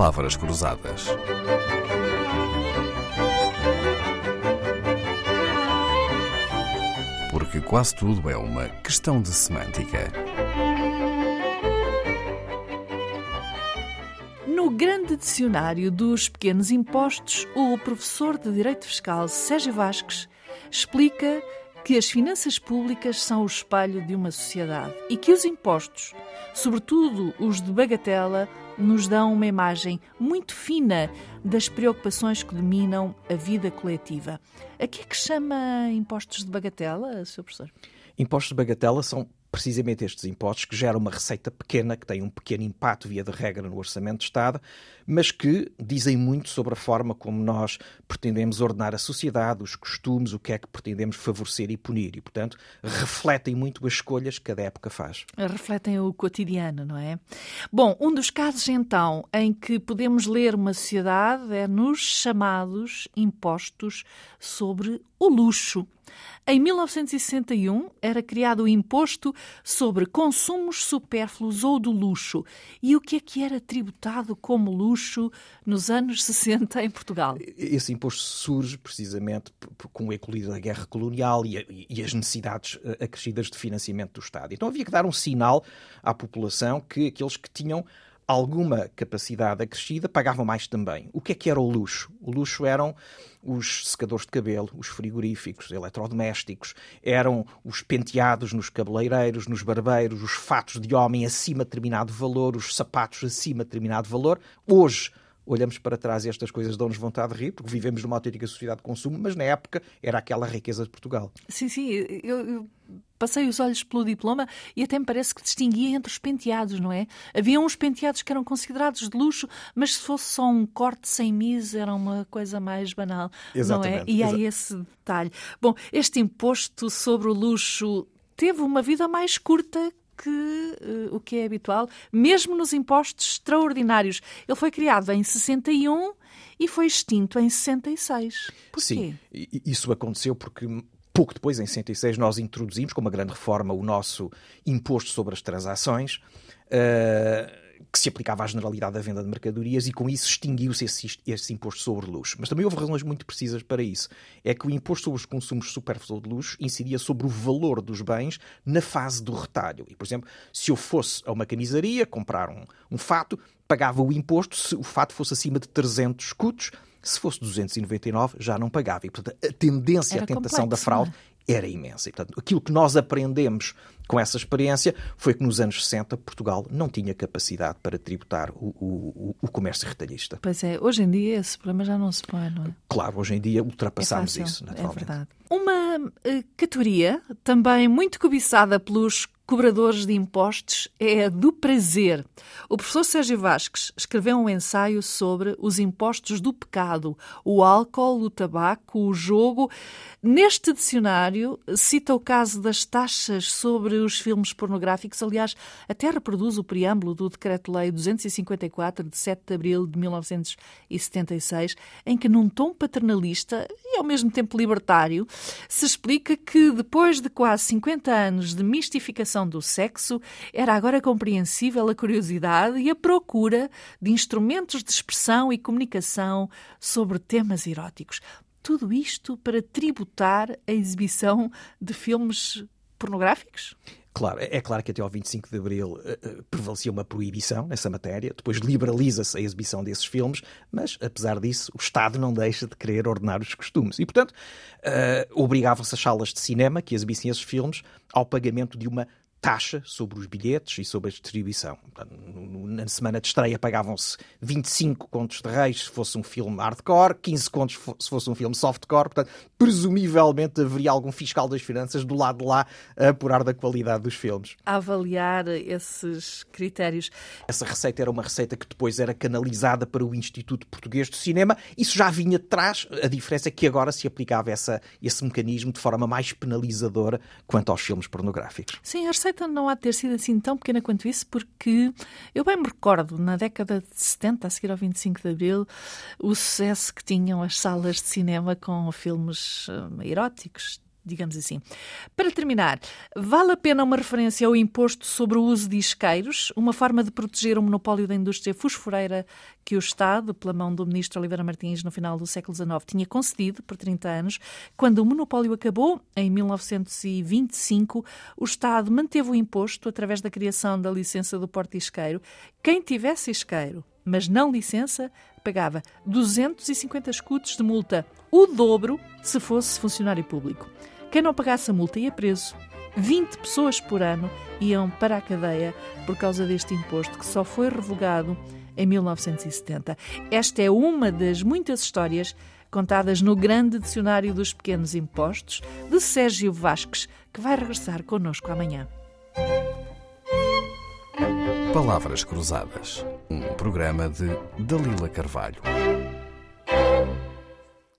palavras cruzadas. Porque quase tudo é uma questão de semântica. No grande dicionário dos pequenos impostos, o professor de Direito Fiscal Sérgio Vasques explica que as finanças públicas são o espelho de uma sociedade e que os impostos, sobretudo os de bagatela, nos dão uma imagem muito fina das preocupações que dominam a vida coletiva. A que é que chama impostos de bagatela, Sr. Professor? Impostos de bagatela são precisamente estes impostos que geram uma receita pequena, que tem um pequeno impacto, via de regra, no orçamento de Estado, mas que dizem muito sobre a forma como nós pretendemos ordenar a sociedade, os costumes, o que é que pretendemos favorecer e punir. E, portanto, refletem muito as escolhas que cada época faz. Refletem o cotidiano, não é? Bom, um dos casos, então, em que podemos ler uma sociedade é nos chamados impostos sobre o luxo. Em 1961 era criado o imposto sobre consumos supérfluos ou do luxo. E o que é que era tributado como luxo nos anos 60 em Portugal? Esse imposto surge precisamente com o eclodido da guerra colonial e, as necessidades eh, acrescidas de financiamento do Estado. Então havia que dar um sinal à população que aqueles que tinham alguma capacidade acrescida, pagavam mais também. O que é que era o luxo? O luxo eram os secadores de cabelo, os frigoríficos, eletrodomésticos, eram os penteados nos cabeleireiros, nos barbeiros, os fatos de homem acima de determinado valor, os sapatos acima de determinado valor. Hoje, olhamos para trás e estas coisas dão-nos vontade de rir, porque vivemos numa autêntica sociedade de consumo, mas na época era aquela riqueza de Portugal. Sim, sim. Eu, eu passei os olhos pelo diploma e até me parece que distinguia entre os penteados, não é? Havia uns penteados que eram considerados de luxo, mas se fosse só um corte sem mis era uma coisa mais banal, Exatamente. não é? E há esse detalhe. Bom, este imposto sobre o luxo teve uma vida mais curta que uh, o que é habitual, mesmo nos impostos extraordinários. Ele foi criado em 61 e foi extinto em 66. Porquê? Sim, isso aconteceu porque pouco depois, em 66, nós introduzimos, com uma grande reforma, o nosso imposto sobre as transações. Uh, que se aplicava à generalidade da venda de mercadorias e com isso extinguiu-se esse, esse, imposto sobre luxo. Mas também houve razões muito precisas para isso. É que o imposto sobre os consumos supérfluos de luxo incidia sobre o valor dos bens na fase do retalho. E, por exemplo, se eu fosse a uma camisaria comprar um, um fato, pagava o imposto se o fato fosse acima de 300 escudos. Se fosse 299, já não pagava. E, portanto, a tendência, Era a tentação complexo, da fraude é? era imensa. E, portanto, aquilo que nós aprendemos com essa experiência foi que nos anos 60 Portugal não tinha capacidade para tributar o, o, o comércio retalhista. Pois é, hoje em dia esse problema já não se põe, não é? Claro, hoje em dia ultrapassamos é isso, naturalmente. É verdade. Uma uh, categoria também muito cobiçada pelos cobradores de impostos é a do prazer. O professor Sérgio Vasques escreveu um ensaio sobre os impostos do pecado, o álcool, o tabaco, o jogo. Neste dicionário cita o caso das taxas sobre os filmes pornográficos. Aliás, até reproduz o preâmbulo do Decreto-Lei 254 de 7 de abril de 1976, em que, num tom paternalista e ao mesmo tempo libertário, se explica que depois de quase 50 anos de mistificação do sexo, era agora compreensível a curiosidade e a procura de instrumentos de expressão e comunicação sobre temas eróticos. Tudo isto para tributar a exibição de filmes pornográficos? Claro, é claro que até ao 25 de Abril uh, uh, prevalecia uma proibição nessa matéria, depois liberaliza-se a exibição desses filmes, mas, apesar disso, o Estado não deixa de querer ordenar os costumes. E, portanto, uh, obrigavam-se as salas de cinema que exibissem esses filmes ao pagamento de uma taxa sobre os bilhetes e sobre a distribuição. Na semana de estreia pagavam-se 25 contos de reis se fosse um filme hardcore, 15 contos se fosse um filme softcore. Portanto, presumivelmente haveria algum fiscal das finanças do lado de lá a apurar da qualidade dos filmes. A avaliar esses critérios. Essa receita era uma receita que depois era canalizada para o Instituto Português de Cinema. Isso já vinha de trás. A diferença é que agora se aplicava essa, esse mecanismo de forma mais penalizadora quanto aos filmes pornográficos. Sim, a receita receita não há de ter sido assim tão pequena quanto isso, porque eu bem me recordo, na década de 70, a seguir ao 25 de Abril, o sucesso que tinham as salas de cinema com filmes hum, eróticos, digamos assim. Para terminar, vale a pena uma referência ao imposto sobre o uso de isqueiros, uma forma de proteger o monopólio da indústria fosforeira que o Estado, pela mão do ministro Oliveira Martins, no final do século XIX, tinha concedido por 30 anos. Quando o monopólio acabou, em 1925, o Estado manteve o imposto através da criação da licença do porte isqueiro. Quem tivesse isqueiro, mas não licença, pagava 250 escudos de multa, o dobro se fosse funcionário público. Quem não pagasse a multa ia preso. 20 pessoas por ano iam para a cadeia por causa deste imposto que só foi revogado em 1970. Esta é uma das muitas histórias contadas no grande dicionário dos pequenos impostos de Sérgio Vasques, que vai regressar connosco amanhã. Palavras Cruzadas, um programa de Dalila Carvalho.